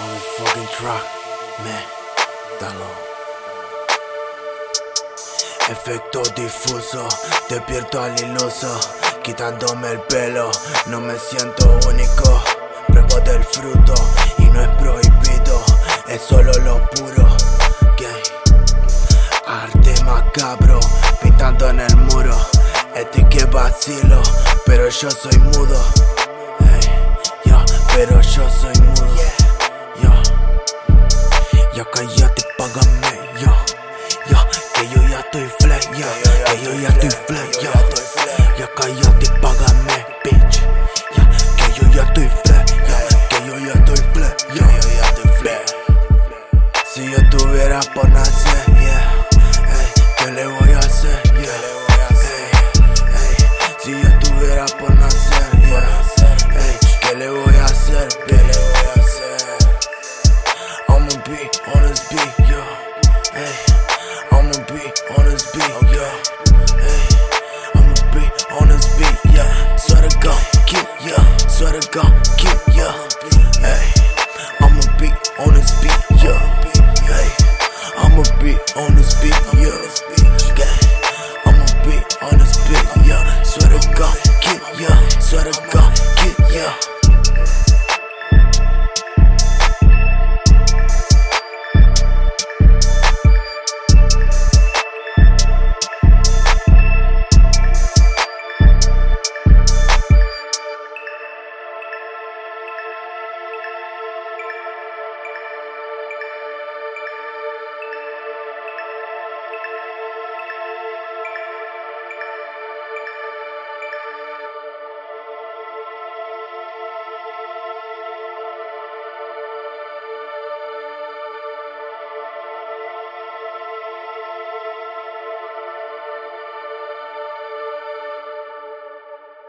fucking truck, man. Dalo. Efecto difuso, despierto al iluso, quitándome el pelo, no me siento único. Pruebo del fruto y no es prohibido, es solo lo puro. Gay. Arte macabro, pintando en el muro. Este que vacilo, pero yo soy mudo. Pero yo soy mudo. Yo cállate, págame. Yo, yo, que yo ya estoy flex. Yo, que yo ya estoy flex. Yo, yo cállate, págame, bitch. Yo, que yo ya estoy flex. Yo, que yo ya estoy flex. Yo, yo ya estoy flex. Si yo tuviera por nacer, yeah. Ey, ¿qué le voy be on this beat, yo. I'ma be on this beat, yo. Ey, I'ma be on this beat, yeah. Swear to God, keep, yeah. Swear to God, yeah. I'ma be on this beat, yeah. Hey, I'ma be on oh, this beat, yeah. Yeah, I'ma be on this beat, yeah. Swear to God, keep, yeah. Swear to God, keep, yeah.